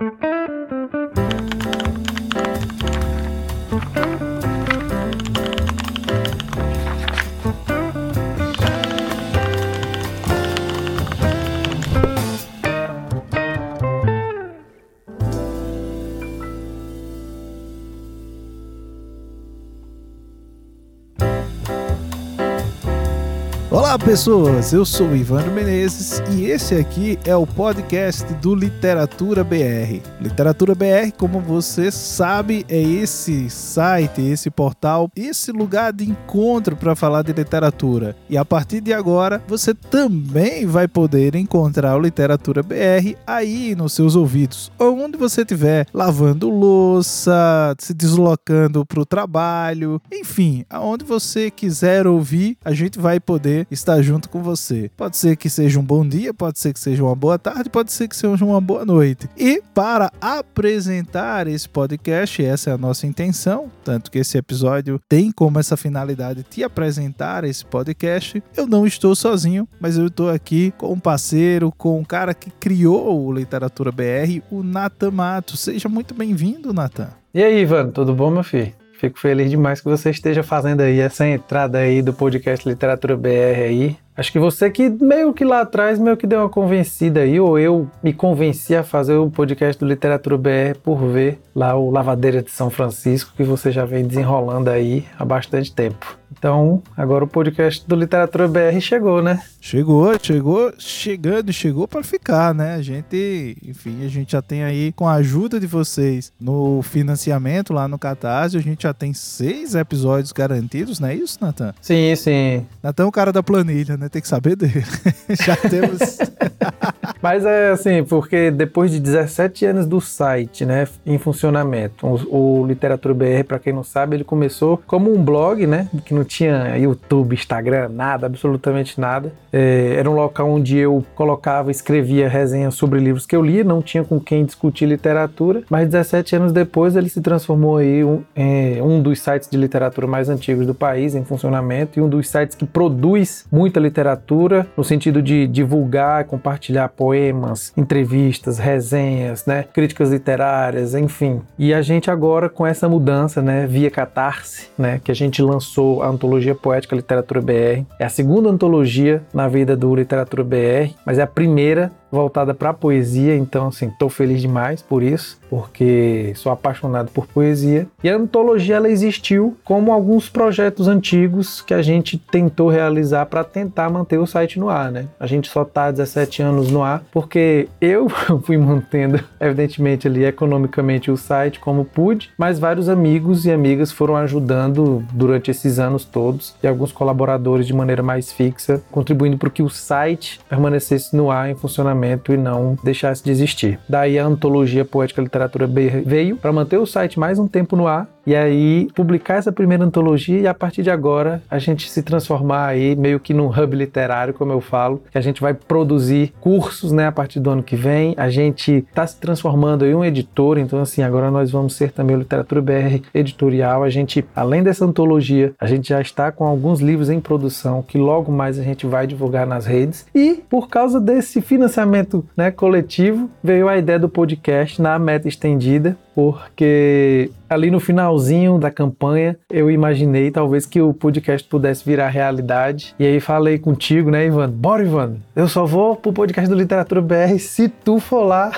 Thank you. Olá pessoas, eu sou Ivandro Menezes e esse aqui é o podcast do Literatura BR. Literatura BR, como você sabe, é esse site, esse portal, esse lugar de encontro para falar de literatura. E a partir de agora, você também vai poder encontrar o Literatura BR aí nos seus ouvidos, onde você estiver lavando louça, se deslocando para o trabalho, enfim, aonde você quiser ouvir, a gente vai poder estar junto com você. Pode ser que seja um bom dia, pode ser que seja uma boa tarde, pode ser que seja uma boa noite. E para apresentar esse podcast, essa é a nossa intenção, tanto que esse episódio tem como essa finalidade te apresentar esse podcast. Eu não estou sozinho, mas eu estou aqui com um parceiro, com um cara que criou o Literatura BR, o Natan Mato. Seja muito bem-vindo, Natan. E aí, Ivan, tudo bom, meu filho? Fico feliz demais que você esteja fazendo aí essa entrada aí do podcast Literatura BR aí. Acho que você que meio que lá atrás meio que deu uma convencida aí, ou eu me convenci a fazer o podcast do Literatura BR por ver lá o Lavadeira de São Francisco, que você já vem desenrolando aí há bastante tempo. Então, agora o podcast do Literatura BR chegou, né? Chegou, chegou, chegando, chegou para ficar, né? A gente, enfim, a gente já tem aí, com a ajuda de vocês no financiamento lá no Catarse, a gente já tem seis episódios garantidos, não é isso, Natan? Sim, sim. Natan é o cara da planilha, né? Tem que saber dele. já temos. Mas é assim, porque depois de 17 anos do site, né, em funcionamento, o, o Literatura BR, para quem não sabe, ele começou como um blog, né, que não tinha YouTube, Instagram, nada, absolutamente nada. É, era um local onde eu colocava, escrevia resenhas sobre livros que eu lia, não tinha com quem discutir literatura. Mas 17 anos depois ele se transformou aí um, em um dos sites de literatura mais antigos do país em funcionamento e um dos sites que produz muita literatura no sentido de divulgar, compartilhar poemas, entrevistas, resenhas, né, críticas literárias, enfim. E a gente agora com essa mudança, né, via Catarse, né, que a gente lançou a antologia poética Literatura BR. É a segunda antologia na vida do Literatura BR, mas é a primeira voltada para a poesia, então assim, estou feliz demais por isso, porque sou apaixonado por poesia. E a antologia ela existiu como alguns projetos antigos que a gente tentou realizar para tentar manter o site no ar, né? A gente só há 17 anos no ar porque eu fui mantendo, evidentemente ali economicamente o site como pude, mas vários amigos e amigas foram ajudando durante esses anos todos e alguns colaboradores de maneira mais fixa, contribuindo para que o site permanecesse no ar em funcionamento e não deixasse de existir. Daí a antologia Poética Literatura veio para manter o site mais um tempo no ar e aí publicar essa primeira antologia e a partir de agora a gente se transformar aí meio que num hub literário, como eu falo, que a gente vai produzir cursos, né, a partir do ano que vem. A gente está se transformando em um editor, então assim, agora nós vamos ser também o Literatura BR editorial. A gente, além dessa antologia, a gente já está com alguns livros em produção que logo mais a gente vai divulgar nas redes. E por causa desse financiamento, né, coletivo, veio a ideia do podcast na meta estendida, porque ali no finalzinho da campanha eu imaginei talvez que o podcast pudesse virar realidade. E aí falei contigo, né, Ivan? Bora, Ivan! Eu só vou pro podcast do Literatura BR se tu for lá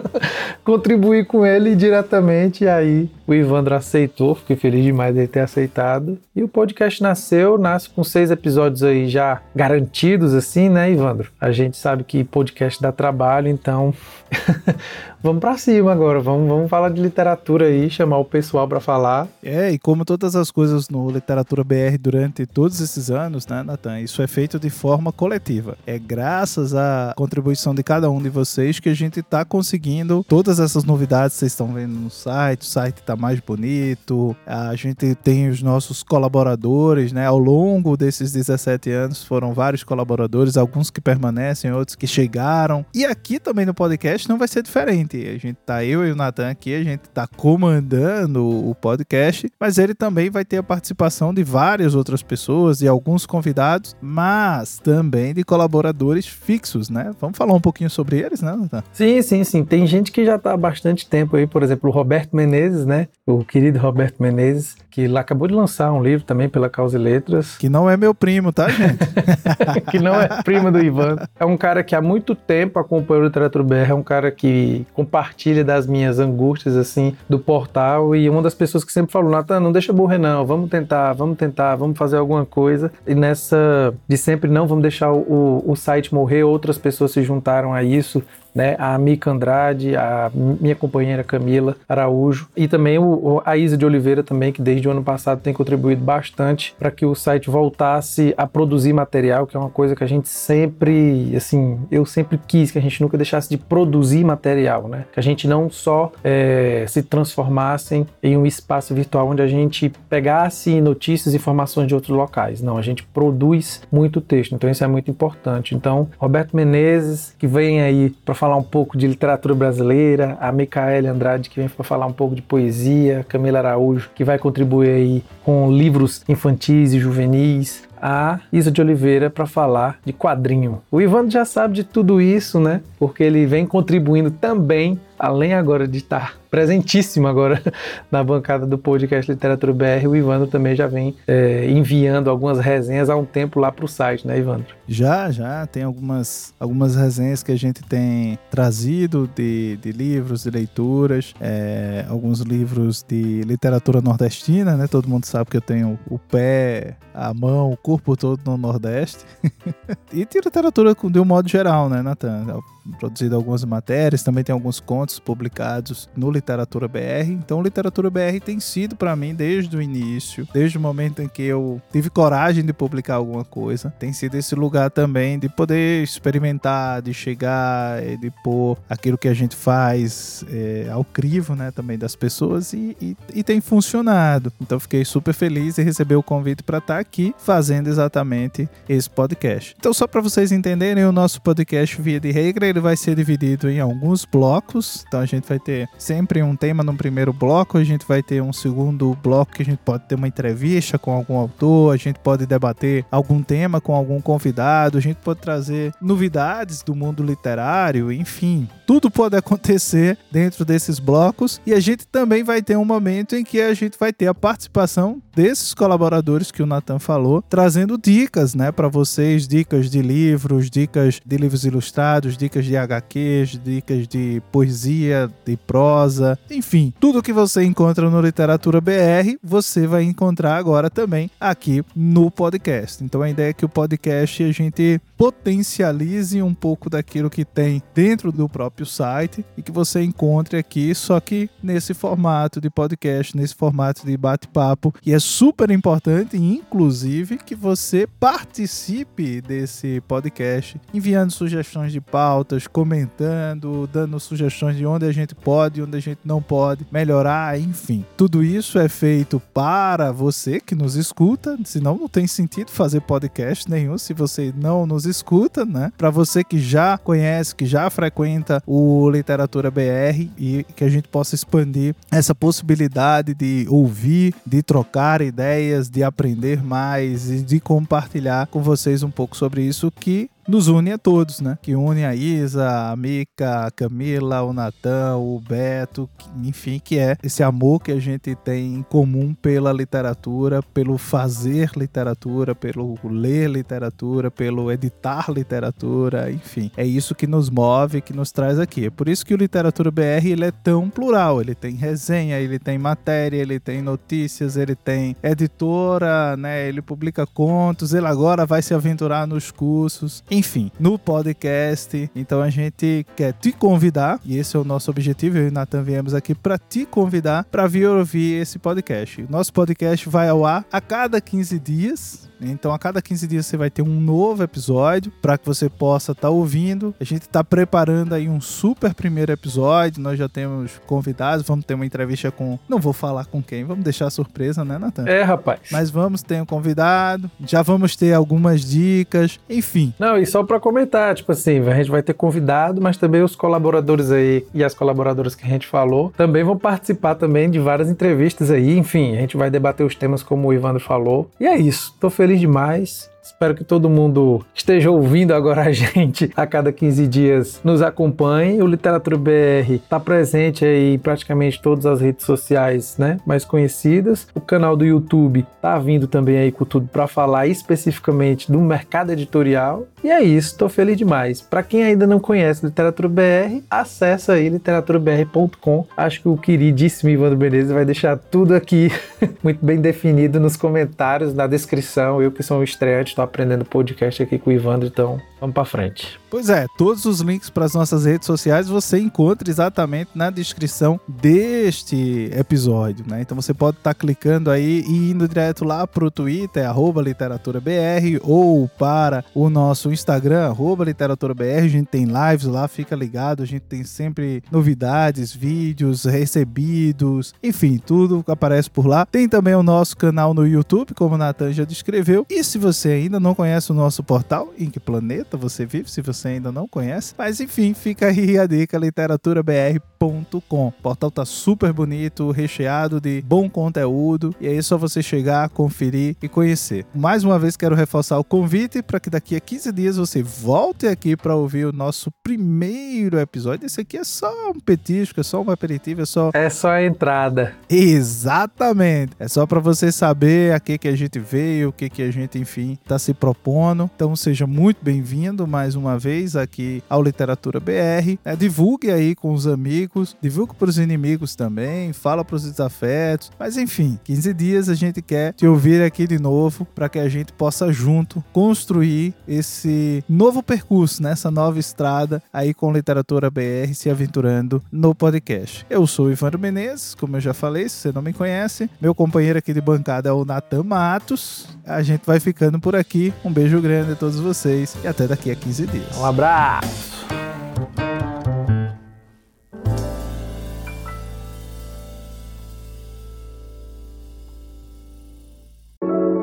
contribuir com ele diretamente. E aí o Ivandro aceitou, fiquei feliz demais de ter aceitado. E o podcast nasceu, nasce com seis episódios aí já garantidos, assim, né, Ivandro? A gente sabe que podcast dá trabalho, então vamos para cima agora, vamos, vamos falar de literatura aí, chamar o pessoal para falar. É, e como todas as coisas no Literatura BR durante todos esses anos, né, Natan? Isso é feito de forma coletiva. É graças à contribuição de cada um de vocês que a gente está conseguindo todas essas novidades que vocês estão vendo no site. O site está mais bonito, a gente tem os nossos colaboradores, né? Ao longo desses 17 anos foram vários colaboradores, alguns que permanecem, outros que chegaram. E aqui também no podcast não vai ser diferente gente, a gente tá eu e o Natan aqui, a gente tá comandando o podcast, mas ele também vai ter a participação de várias outras pessoas e alguns convidados, mas também de colaboradores fixos, né? Vamos falar um pouquinho sobre eles, né, Natan? Sim, sim, sim. Tem gente que já tá há bastante tempo aí, por exemplo, o Roberto Menezes, né? O querido Roberto Menezes, que acabou de lançar um livro também pela Causa e Letras. Que não é meu primo, tá, gente? que não é primo do Ivan. É um cara que há muito tempo acompanha o Literatura BR, é um cara que compartilha das minhas angústias, assim, do portal e uma das pessoas que sempre falou, Natan, não deixa morrer não, vamos tentar, vamos tentar, vamos fazer alguma coisa. E nessa de sempre não, vamos deixar o, o site morrer, outras pessoas se juntaram a isso, né, a Mica Andrade, a minha companheira Camila Araújo e também o, a Isa de Oliveira também, que desde o ano passado tem contribuído bastante para que o site voltasse a produzir material, que é uma coisa que a gente sempre, assim, eu sempre quis que a gente nunca deixasse de produzir material, né? Que a gente não só é, se transformasse em um espaço virtual onde a gente pegasse notícias e informações de outros locais. Não, a gente produz muito texto, então isso é muito importante. Então, Roberto Menezes, que vem aí para falar um pouco de literatura brasileira, a Micaele Andrade, que vem para falar um pouco de poesia, Camila Araújo, que vai contribuir aí com livros infantis e juvenis, a Isa de Oliveira para falar de quadrinho. O Ivan já sabe de tudo isso, né? Porque ele vem contribuindo também, além agora de estar presentíssimo agora na bancada do podcast Literatura BR, o Ivandro também já vem é, enviando algumas resenhas há um tempo lá para o site, né, Ivandro? Já, já. Tem algumas, algumas resenhas que a gente tem trazido de, de livros, de leituras, é, alguns livros de literatura nordestina, né? Todo mundo sabe que eu tenho o pé, a mão, o corpo todo no Nordeste. e de literatura de um modo geral, né, Natan? Produzido algumas matérias, também tem alguns contos publicados no Literatura BR. Então, Literatura BR tem sido para mim desde o início, desde o momento em que eu tive coragem de publicar alguma coisa, tem sido esse lugar também de poder experimentar, de chegar, de pôr aquilo que a gente faz é, ao crivo, né, também das pessoas e, e, e tem funcionado. Então, fiquei super feliz em receber o convite para estar tá aqui fazendo exatamente esse podcast. Então, só para vocês entenderem, o nosso podcast, via de regra, ele vai ser dividido em alguns blocos. Então, a gente vai ter sempre um tema no primeiro bloco, a gente vai ter um segundo bloco que a gente pode ter uma entrevista com algum autor, a gente pode debater algum tema com algum convidado, a gente pode trazer novidades do mundo literário, enfim, tudo pode acontecer dentro desses blocos e a gente também vai ter um momento em que a gente vai ter a participação desses colaboradores que o Nathan falou, trazendo dicas, né, para vocês, dicas de livros, dicas de livros ilustrados, dicas de HQs, dicas de poesia, de prosa, prosa, enfim, tudo que você encontra no Literatura BR, você vai encontrar agora também aqui no podcast. Então a ideia é que o podcast a gente potencialize um pouco daquilo que tem dentro do próprio site e que você encontre aqui, só que nesse formato de podcast, nesse formato de bate-papo. E é super importante, inclusive, que você participe desse podcast, enviando sugestões de pautas, comentando, dando sugestões de onde a gente pode, onde a gente não pode melhorar, enfim. Tudo isso é feito para você que nos escuta, senão não tem sentido fazer podcast nenhum se você não nos escuta, né? Para você que já conhece, que já frequenta o Literatura BR e que a gente possa expandir essa possibilidade de ouvir, de trocar ideias, de aprender mais e de compartilhar com vocês um pouco sobre isso que nos une a todos, né? Que une a Isa, a Mica, a Camila, o Natan, o Beto, enfim, que é esse amor que a gente tem em comum pela literatura, pelo fazer literatura, pelo ler literatura, pelo editar literatura, enfim. É isso que nos move, que nos traz aqui. É por isso que o Literatura BR ele é tão plural. Ele tem resenha, ele tem matéria, ele tem notícias, ele tem editora, né? Ele publica contos, ele agora vai se aventurar nos cursos enfim, no podcast. Então a gente quer te convidar, e esse é o nosso objetivo. Eu e o Nathan viemos aqui para te convidar para vir ouvir esse podcast. Nosso podcast vai ao ar a cada 15 dias Então a cada 15 dias você vai ter um novo episódio para que você possa estar tá ouvindo. A gente está preparando aí um super primeiro episódio. Nós já temos convidados, vamos ter uma entrevista com. Não vou falar com quem, vamos deixar surpresa, né, Natan? É, rapaz. Mas vamos ter um convidado, já vamos ter algumas dicas, enfim. Não, e só para comentar, tipo assim, a gente vai ter convidado, mas também os colaboradores aí e as colaboradoras que a gente falou também vão participar também de várias entrevistas aí. Enfim, a gente vai debater os temas como o Ivandro falou. E é isso. Tô feliz demais. Espero que todo mundo esteja ouvindo agora a gente a cada 15 dias, nos acompanhe. O Literatura BR está presente aí em praticamente todas as redes sociais, né, mais conhecidas. O canal do YouTube tá vindo também aí com tudo para falar especificamente do mercado editorial. E é isso, tô feliz demais. Para quem ainda não conhece Literatura BR, acessa aí literaturabr.com. Acho que o queridíssimo Ivandro Menezes vai deixar tudo aqui muito bem definido nos comentários, na descrição. Eu que sou um estreante estou aprendendo podcast aqui com o Ivandro, então vamos para frente. Pois é, todos os links para as nossas redes sociais você encontra exatamente na descrição deste episódio, né? Então você pode estar tá clicando aí e indo direto lá para o Twitter, @literaturabr ou para o nosso Instagram, @literaturabr. A gente tem lives lá, fica ligado, a gente tem sempre novidades, vídeos recebidos, enfim, tudo aparece por lá. Tem também o nosso canal no YouTube, como o Natan já descreveu. E se você ainda não conhece o nosso portal, em que planeta você vive, se você ainda não conhece. Mas enfim, fica aí a dica literaturabr.com. O portal tá super bonito, recheado de bom conteúdo e aí é só você chegar, conferir e conhecer. Mais uma vez quero reforçar o convite para que daqui a 15 dias você volte aqui para ouvir o nosso primeiro episódio. Esse aqui é só um petisco, é só um aperitivo, é só É só a entrada. Exatamente. É só para você saber a que que a gente veio, o que que a gente, enfim, está se propondo. Então seja muito bem-vindo mais uma vez aqui ao Literatura BR. É, divulgue aí com os amigos, divulgue para os inimigos também, fala para os desafetos. Mas enfim, 15 dias a gente quer te ouvir aqui de novo para que a gente possa junto construir esse novo percurso, nessa nova estrada aí com Literatura BR se aventurando no podcast. Eu sou o Ivandro Menezes, como eu já falei, se você não me conhece. Meu companheiro aqui de bancada é o Natan Matos. A gente vai ficando por aqui. Um beijo grande a todos vocês e até daqui a 15 dias. Um abraço!